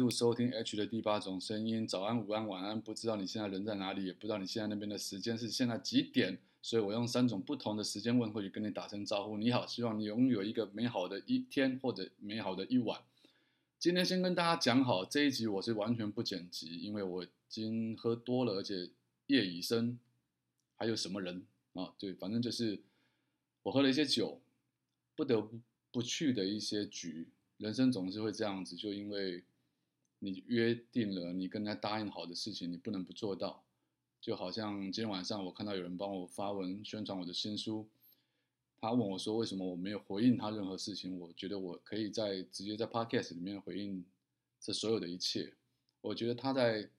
度收听 H 的第八种声音。早安、午安、晚安，不知道你现在人在哪里，也不知道你现在那边的时间是现在几点，所以我用三种不同的时间问候语跟你打声招呼。你好，希望你拥有一个美好的一天或者美好的一晚。今天先跟大家讲好，这一集我是完全不剪辑，因为我已经喝多了，而且夜已深。还有什么人啊？对，反正就是我喝了一些酒，不得不不去的一些局。人生总是会这样子，就因为你约定了，你跟他答应好的事情，你不能不做到。就好像今天晚上我看到有人帮我发文宣传我的新书，他问我说为什么我没有回应他任何事情？我觉得我可以在直接在 podcast 里面回应这所有的一切。我觉得他在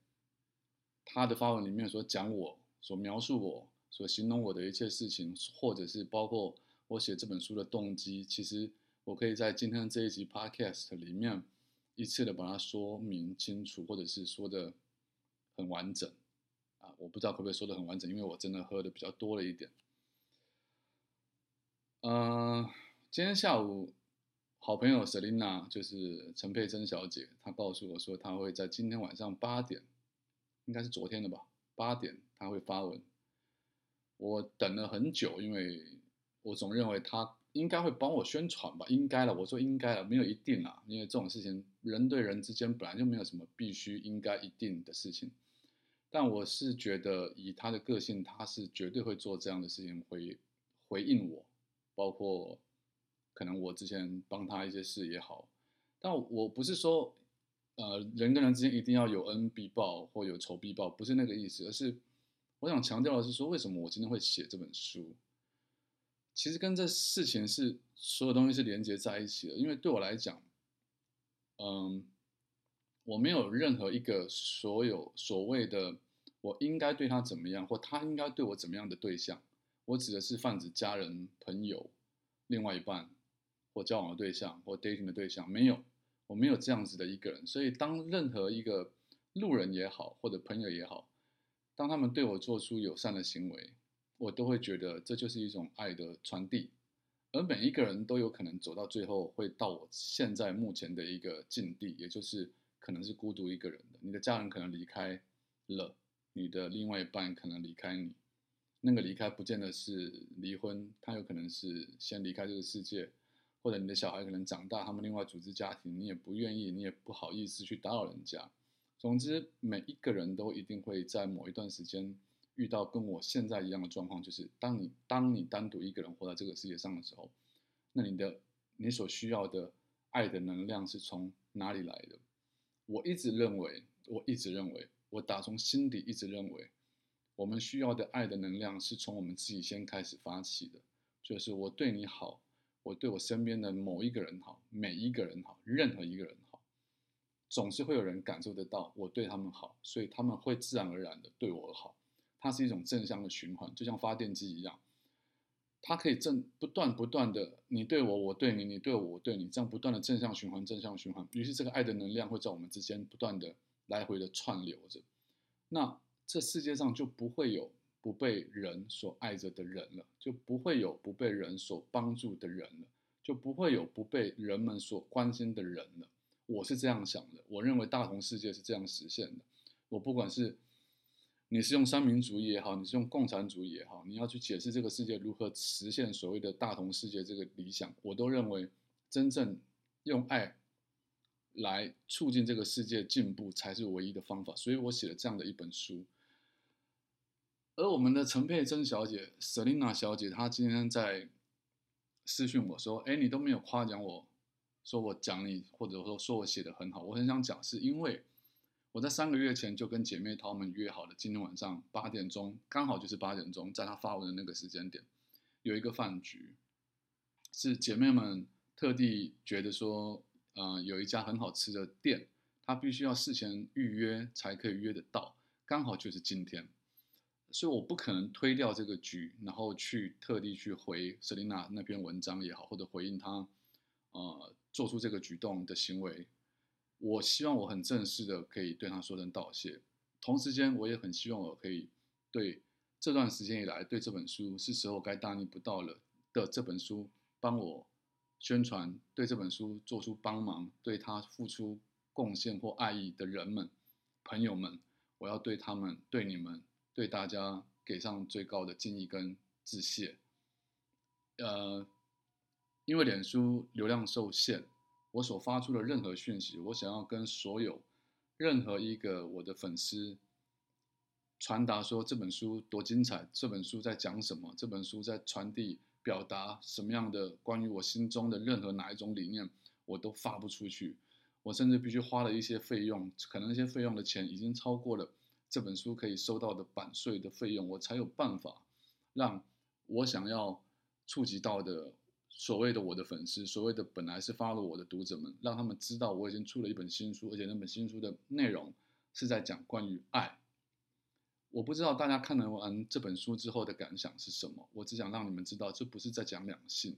他的发文里面所讲我，所描述我，所形容我的一切事情，或者是包括我写这本书的动机，其实。我可以在今天这一集 podcast 里面一次的把它说明清楚，或者是说的很完整啊，我不知道可不可以说的很完整，因为我真的喝的比较多了一点。嗯，今天下午好朋友 Selina 就是陈佩珍小姐，她告诉我说她会在今天晚上八点，应该是昨天的吧，八点她会发文。我等了很久，因为我总认为她。应该会帮我宣传吧，应该了。我说应该了，没有一定啊，因为这种事情人对人之间本来就没有什么必须、应该、一定的事情。但我是觉得，以他的个性，他是绝对会做这样的事情，回回应我，包括可能我之前帮他一些事也好。但我不是说，呃，人跟人之间一定要有恩必报或有仇必报，不是那个意思，而是我想强调的是说，为什么我今天会写这本书。其实跟这事情是所有东西是连接在一起的，因为对我来讲，嗯，我没有任何一个所有所谓的我应该对他怎么样，或他应该对我怎么样的对象，我指的是泛指家人、朋友、另外一半或交往的对象或 dating 的对象，没有，我没有这样子的一个人。所以当任何一个路人也好，或者朋友也好，当他们对我做出友善的行为，我都会觉得这就是一种爱的传递，而每一个人都有可能走到最后，会到我现在目前的一个境地，也就是可能是孤独一个人的。你的家人可能离开了，你的另外一半可能离开你，那个离开不见得是离婚，他有可能是先离开这个世界，或者你的小孩可能长大，他们另外组织家庭，你也不愿意，你也不好意思去打扰人家。总之，每一个人都一定会在某一段时间。遇到跟我现在一样的状况，就是当你当你单独一个人活在这个世界上的时候，那你的你所需要的爱的能量是从哪里来的？我一直认为，我一直认为，我打从心底一直认为，我们需要的爱的能量是从我们自己先开始发起的。就是我对你好，我对我身边的某一个人好，每一个人好，任何一个人好，总是会有人感受得到我对他们好，所以他们会自然而然的对我好。它是一种正向的循环，就像发电机一样，它可以正不断不断的，你对我，我对你，你对我，我对你，这样不断的正向循环，正向循环。于是这个爱的能量会在我们之间不断的来回的串流着，那这世界上就不会有不被人所爱着的人了，就不会有不被人所帮助的人了，就不会有不被人们所关心的人了。我是这样想的，我认为大同世界是这样实现的。我不管是。你是用三民主义也好，你是用共产主义也好，你要去解释这个世界如何实现所谓的大同世界这个理想，我都认为真正用爱来促进这个世界进步才是唯一的方法。所以我写了这样的一本书。而我们的陈佩珍小姐 Selina 小姐，她今天在私讯我说：“哎，你都没有夸奖我，说我讲你，或者说说我写的很好。”我很想讲，是因为。我在三个月前就跟姐妹淘们约好了，今天晚上八点钟，刚好就是八点钟，在她发文的那个时间点，有一个饭局，是姐妹们特地觉得说，呃，有一家很好吃的店，她必须要事前预约才可以约得到，刚好就是今天，所以我不可能推掉这个局，然后去特地去回 Selina 那篇文章也好，或者回应她，呃，做出这个举动的行为。我希望我很正式的可以对他说声道谢，同时间我也很希望我可以对这段时间以来对这本书是时候该大逆不道了的这本书帮我宣传，对这本书做出帮忙，对他付出贡献或爱意的人们、朋友们，我要对他们、对你们、对大家给上最高的敬意跟致谢。呃，因为脸书流量受限，我所发出的任何讯息，我想要跟所有任何一个我的粉丝传达说这本书多精彩，这本书在讲什么，这本书在传递、表达什么样的关于我心中的任何哪一种理念，我都发不出去。我甚至必须花了一些费用，可能那些费用的钱已经超过了这本书可以收到的版税的费用，我才有办法让我想要触及到的所谓的我的粉丝，所谓的本来是发了我的读者们，让他们知道我已经出了一本新书，而且那本新书的内容是在讲关于爱。我不知道大家看完这本书之后的感想是什么，我只想让你们知道，这不是在讲两性，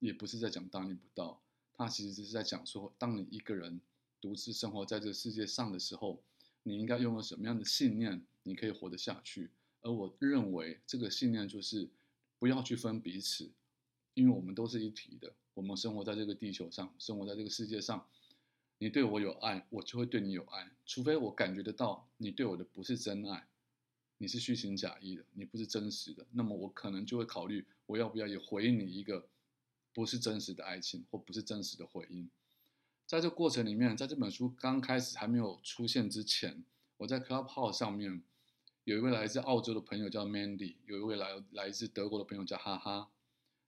也不是在讲大逆不道。它其实只是在讲说，当你一个人独自生活在这世界上的时候，你应该拥有什么样的信念，你可以活得下去。而我认为这个信念就是不要去分彼此，因为我们都是一体的。我们生活在这个地球上，生活在这个世界上，你对我有爱，我就会对你有爱。除非我感觉得到你对我的不是真爱，你是虚情假意的，你不是真实的，那么我可能就会考虑我要不要也回应你一个。不是真实的爱情，或不是真实的回应。在这过程里面，在这本书刚开始还没有出现之前，我在 Clubhouse 上面有一位来自澳洲的朋友叫 Mandy，有一位来来自德国的朋友叫哈哈。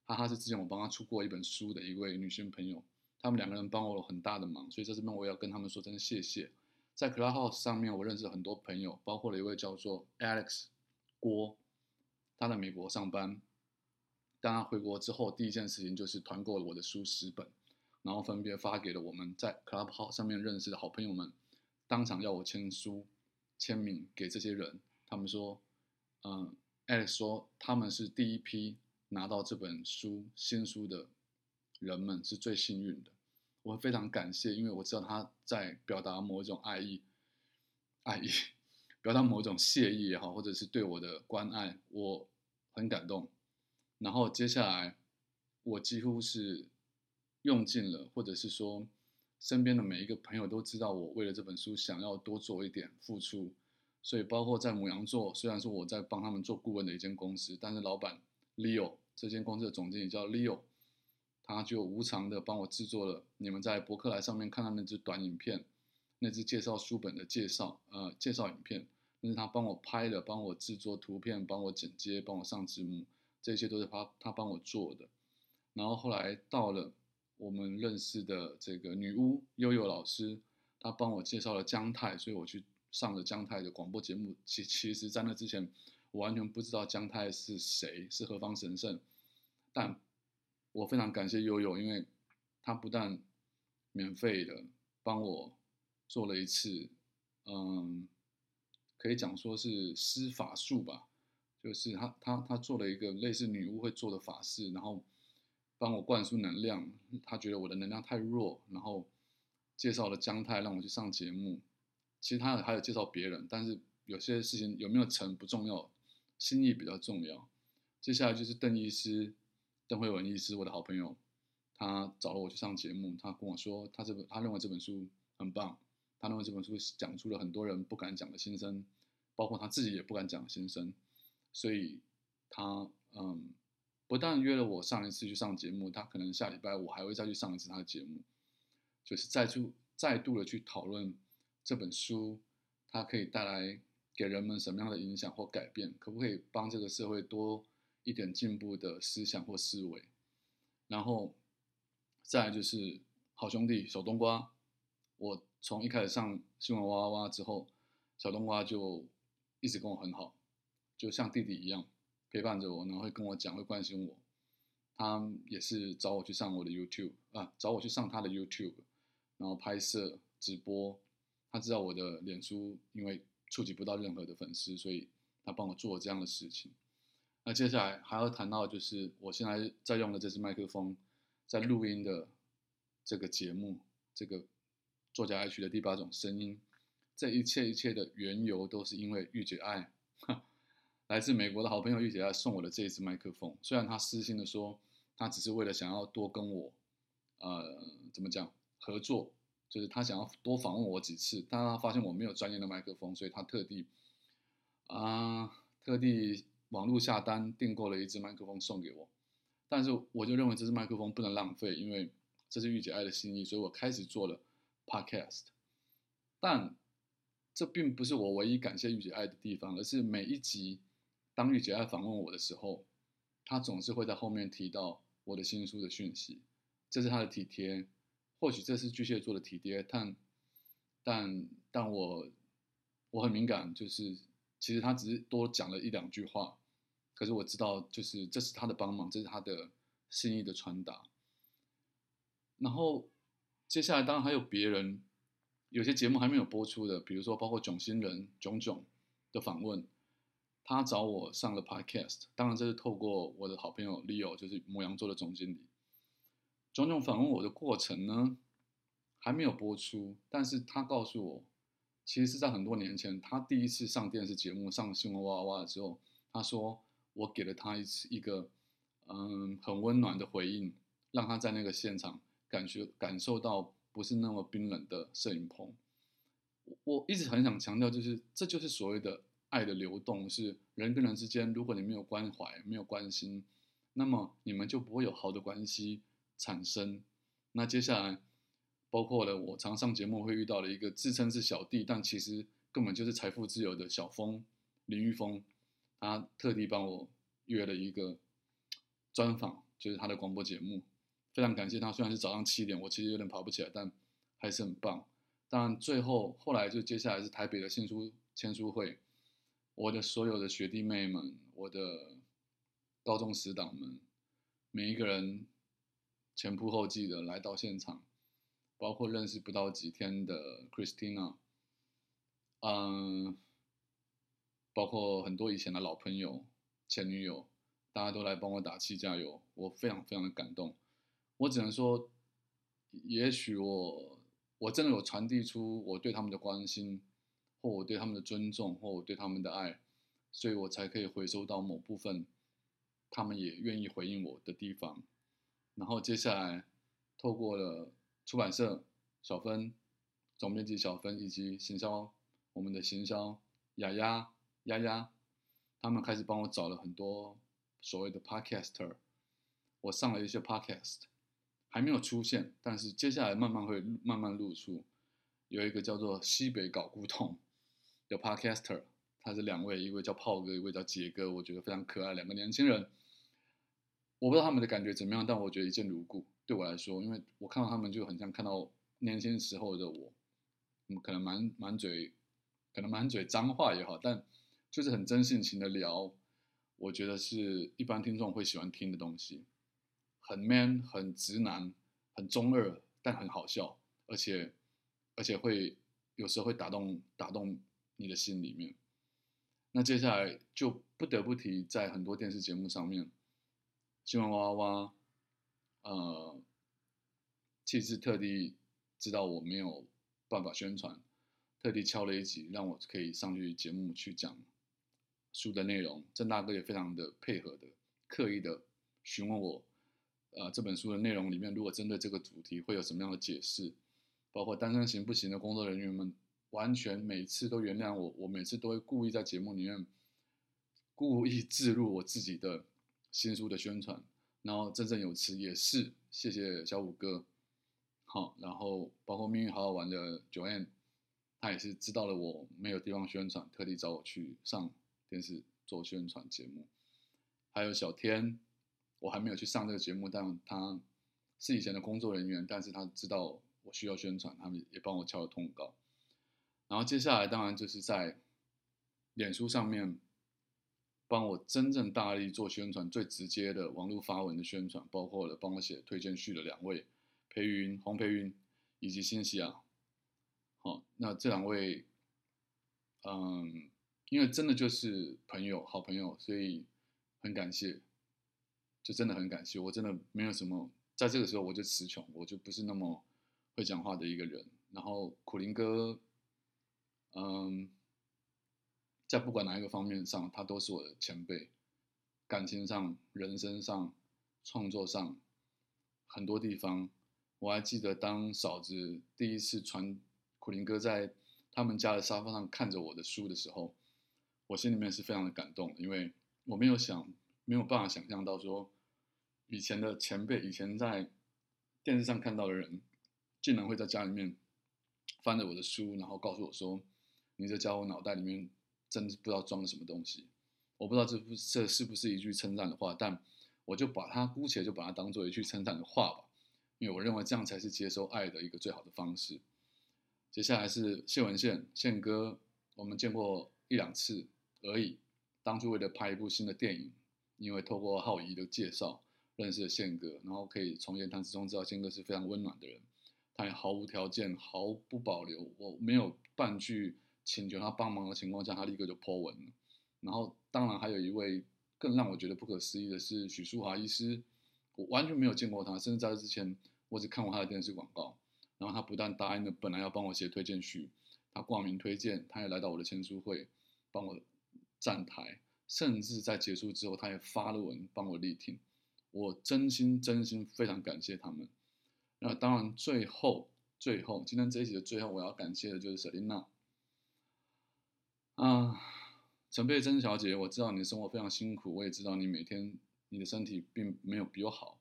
哈哈是之前我帮他出过一本书的一位女性朋友，他们两个人帮我很大的忙，所以在这边我也要跟他们说真的谢谢。在 Clubhouse 上面，我认识很多朋友，包括了一位叫做 Alex 郭，他在美国上班。当他回国之后，第一件事情就是团购了我的书十本，然后分别发给了我们在 Clubhouse 上面认识的好朋友们，当场要我签书、签名给这些人。他们说，嗯，Alex 说他们是第一批拿到这本书新书的人们，是最幸运的。我非常感谢，因为我知道他在表达某一种爱意，爱意，表达某一种谢意也好，或者是对我的关爱，我很感动。然后接下来，我几乎是用尽了，或者是说，身边的每一个朋友都知道我为了这本书想要多做一点付出，所以包括在母羊座，虽然说我在帮他们做顾问的一间公司，但是老板 Leo 这间公司的总经理叫 Leo，他就无偿的帮我制作了你们在博客来上面看到那支短影片，那支介绍书本的介绍，呃，介绍影片，那是他帮我拍的，帮我制作图片，帮我剪接，帮我上字幕。这些都是他他帮我做的，然后后来到了我们认识的这个女巫悠悠老师，她帮我介绍了姜太，所以我去上了姜太的广播节目。其其实，在那之前，我完全不知道姜太是谁，是何方神圣。但我非常感谢悠悠，因为他不但免费的帮我做了一次，嗯，可以讲说是施法术吧。就是他，他，他做了一个类似女巫会做的法事，然后帮我灌输能量。他觉得我的能量太弱，然后介绍了姜太让我去上节目。其实他还有介绍别人，但是有些事情有没有成不重要，心意比较重要。接下来就是邓医师，邓慧文医师，我的好朋友，他找了我去上节目。他跟我说，他这本他认为这本书很棒，他认为这本书讲出了很多人不敢讲的心声，包括他自己也不敢讲的心声。所以，他嗯，不但约了我上一次去上节目，他可能下礼拜我还会再去上一次他的节目，就是再出再度的去讨论这本书，它可以带来给人们什么样的影响或改变，可不可以帮这个社会多一点进步的思想或思维？然后，再就是好兄弟小冬瓜，我从一开始上新闻哇哇哇之后，小冬瓜就一直跟我很好。就像弟弟一样陪伴着我，然后会跟我讲，会关心我。他也是找我去上我的 YouTube 啊，找我去上他的 YouTube，然后拍摄直播。他知道我的脸书因为触及不到任何的粉丝，所以他帮我做这样的事情。那接下来还要谈到就是我现在在用的这支麦克风，在录音的这个节目，这个作家爱曲的第八种声音，这一切一切的缘由都是因为御姐爱。来自美国的好朋友御姐爱送我的这一支麦克风，虽然他私心的说，他只是为了想要多跟我，呃，怎么讲合作，就是他想要多访问我几次，但他发现我没有专业的麦克风，所以他特地啊、特地网络下单订购了一支麦克风送给我。但是我就认为这支麦克风不能浪费，因为这是御姐爱的心意，所以我开始做了 podcast。但这并不是我唯一感谢御姐爱的地方，而是每一集当御姐爱访问我的时候，他总是会在后面提到我的新书的讯息，这是他的体贴。或许这是巨蟹座的体贴，但但但我我很敏感，就是其实他只是多讲了一两句话，可是我知道，就是这是他的帮忙，这是他的心意的传达。然后接下来当然还有别人，有些节目还没有播出的，比如说包括囧星人囧囧的访问，他找我上了 podcast，当然这是透过我的好朋友 Leo，就是摩羊座的总经理。种种访问我的过程呢，还没有播出，但是他告诉我，其实是在很多年前，他第一次上电视节目、上新闻哇哇的时候，他说我给了他一次一个嗯很温暖的回应，让他在那个现场感觉感受到不是那么冰冷的摄影棚。我我一直很想强调，就是这就是所谓的爱的流动，是人跟人之间，如果你没有关怀、没有关心，那么你们就不会有好的关系。产生，那接下来包括了我常上节目会遇到的一个自称是小弟，但其实根本就是财富自由的小峰林玉峰，他特地帮我约了一个专访，就是他的广播节目，非常感谢他。虽然是早上七点，我其实有点爬不起来，但还是很棒。但最后后来就接下来是台北的新书签书会，我的所有的学弟妹们，我的高中死党们，每一个人。前仆后继的来到现场，包括认识不到几天的 Christina，嗯，包括很多以前的老朋友、前女友，大家都来帮我打气加油，我非常非常的感动。我只能说，也许我我真的有传递出我对他们的关心，或我对他们的尊重，或我对他们的爱，所以我才可以回收到某部分，他们也愿意回应我的地方。然后接下来，透过了出版社小分、总编辑小分以及行销我们的行销雅雅丫丫，他们开始帮我找了很多所谓的 podcaster，我上了一些 podcast，还没有出现，但是接下来慢慢会慢慢露出。有一个叫做西北搞古董的 podcaster，他是两位，一位叫炮哥，一位叫杰哥，我觉得非常可爱，两个年轻人。我不知道他们的感觉怎么样，但我觉得一见如故。对我来说，因为我看到他们就很像看到年轻时候的我，嗯，可能满满嘴，可能满嘴脏话也好，但就是很真性情的聊。我觉得是一般听众会喜欢听的东西，很 man，很直男，很中二，但很好笑，而且而且会有时候会打动打动你的心里面。那接下来就不得不提在很多电视节目上面。新闻娃娃，呃，其实特地知道我没有办法宣传，特地敲了一集，让我可以上去节目去讲书的内容。郑大哥也非常的配合的，刻意的询问我，呃，这本书的内容里面，如果针对这个主题会有什么样的解释，包括单身行不行的工作人员们，完全每次都原谅我，我每次都会故意在节目里面故意置入我自己的。新书的宣传，然后振振有词也是谢谢小五哥，好，然后包括命运好好玩的九 N，他也是知道了我没有地方宣传，特地找我去上电视做宣传节目。还有小天，我还没有去上这个节目，但他是以前的工作人员，但是他知道我需要宣传，他们也帮我敲了通告。然后接下来当然就是在脸书上面。帮我真正大力做宣传，最直接的网络发文的宣传，包括了帮我写推荐序的两位，裴云、黄培云以及新西亚。好，那这两位，嗯，因为真的就是朋友，好朋友，所以很感谢，就真的很感谢。我真的没有什么，在这个时候我就词穷，我就不是那么会讲话的一个人。然后苦林哥，嗯。在不管哪一个方面上，他都是我的前辈，感情上、人生上、创作上，很多地方，我还记得当嫂子第一次传苦林哥在他们家的沙发上看着我的书的时候，我心里面是非常的感动，因为我没有想，没有办法想象到说，以前的前辈，以前在电视上看到的人，竟然会在家里面翻着我的书，然后告诉我说：“你这家伙脑袋里面真是不知道装了什么东西。”我不知道这不这是不是一句称赞的话，但我就把它姑且就把它当做一句称赞的话吧。因为我认为这样才是接收爱的一个最好的方式。接下来是谢文宪宪哥，我们见过一两次而已。当初为了拍一部新的电影，因为透过浩仪的介绍认识了宪哥，然后可以从言谈之中知道宪哥是非常温暖的人，他也毫无条件、毫不保留，我没有半句请求他帮忙的情况下，他立刻就 po 文了。然后当然还有一位更让我觉得不可思议的是许淑华医师。我完全没有见过他，甚至在这之前，我只看过他的电视广告。然后他不但答应了本来要帮我写推荐序，他挂名推荐，他也来到我的签书会帮我站台，甚至在结束之后，他也发了文帮我力挺。我真心真心非常感谢他们。那当然，最后最后今天这一集的最后，我要感谢的就是 Selina。啊，陈佩珍小姐，我知道你的生活非常辛苦，我也知道你每天。你的身体并没有比我好，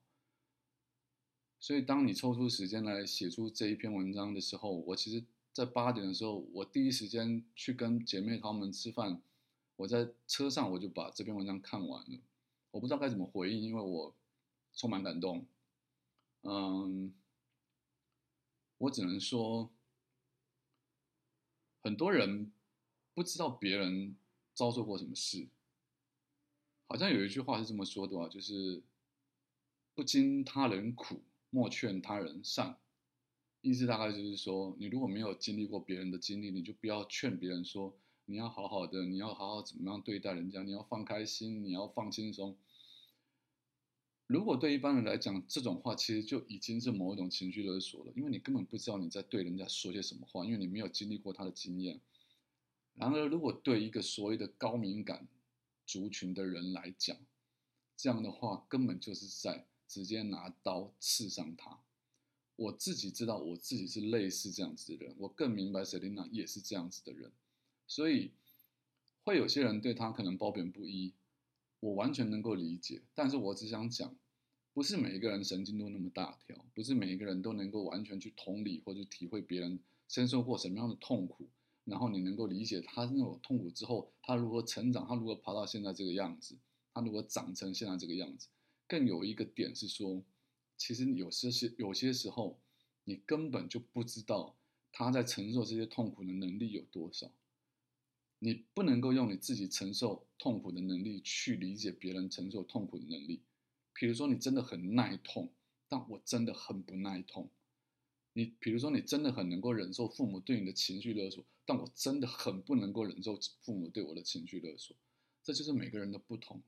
所以当你抽出时间来写出这一篇文章的时候，我其实，在八点的时候，我第一时间去跟姐妹她们吃饭，我在车上我就把这篇文章看完了，我不知道该怎么回应，因为我充满感动，嗯，我只能说，很多人不知道别人遭受过什么事。好像有一句话是这么说的吧，就是“不经他人苦，莫劝他人善”。意思大概就是说，你如果没有经历过别人的经历，你就不要劝别人说你要好好的，你要好好怎么样对待人家，你要放开心，你要放轻松。如果对一般人来讲，这种话其实就已经是某一种情绪勒索了，因为你根本不知道你在对人家说些什么话，因为你没有经历过他的经验。然而，如果对一个所谓的高敏感，族群的人来讲，这样的话根本就是在直接拿刀刺伤他。我自己知道我自己是类似这样子的人，我更明白 Selina 也是这样子的人，所以会有些人对他可能褒贬不一，我完全能够理解。但是我只想讲，不是每一个人神经都那么大条，不是每一个人都能够完全去同理或者体会别人深受过什么样的痛苦。然后你能够理解他那种痛苦之后，他如何成长，他如何爬到现在这个样子，他如何长成现在这个样子。更有一个点是说，其实有些些有些时候，你根本就不知道他在承受这些痛苦的能力有多少。你不能够用你自己承受痛苦的能力去理解别人承受痛苦的能力。比如说，你真的很耐痛，但我真的很不耐痛。你比如说，你真的很能够忍受父母对你的情绪勒索，但我真的很不能够忍受父母对我的情绪勒索。这就是每个人的不同。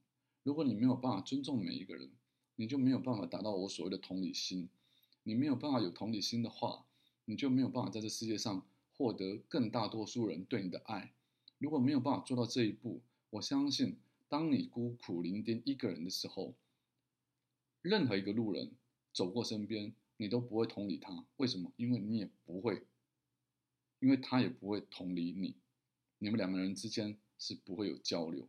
如果你没有办法尊重每一个人，你就没有办法达到我所谓的同理心。你没有办法有同理心的话，你就没有办法在这世界上获得更大多数人对你的爱。如果没有办法做到这一步，我相信，当你孤苦伶仃一个人的时候，任何一个路人走过身边。你都不会同理他，为什么？因为你也不会，因为他也不会同理你，你们两个人之间是不会有交流，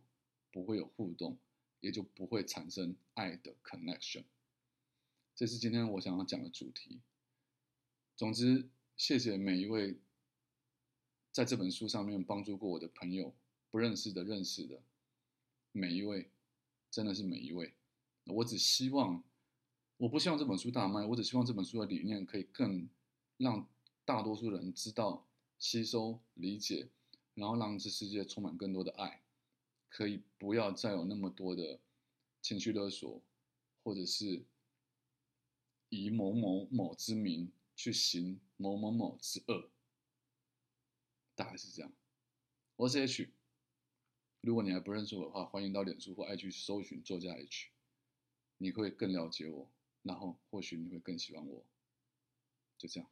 不会有互动，也就不会产生爱的 connection。这是今天我想要讲的主题。总之，谢谢每一位在这本书上面帮助过我的朋友，不认识的、认识的，每一位，真的是每一位。我只希望。我不希望这本书大卖，我只希望这本书的理念可以更让大多数人知道、吸收、理解，然后让这世界充满更多的爱，可以不要再有那么多的情绪勒索，或者是以某某某之名去行某某某之恶，大概是这样。我是 H，如果你还不认识我的话，欢迎到脸书或 IG 搜寻作家 H，你会更了解我。然后或许你会更喜欢我，就这样。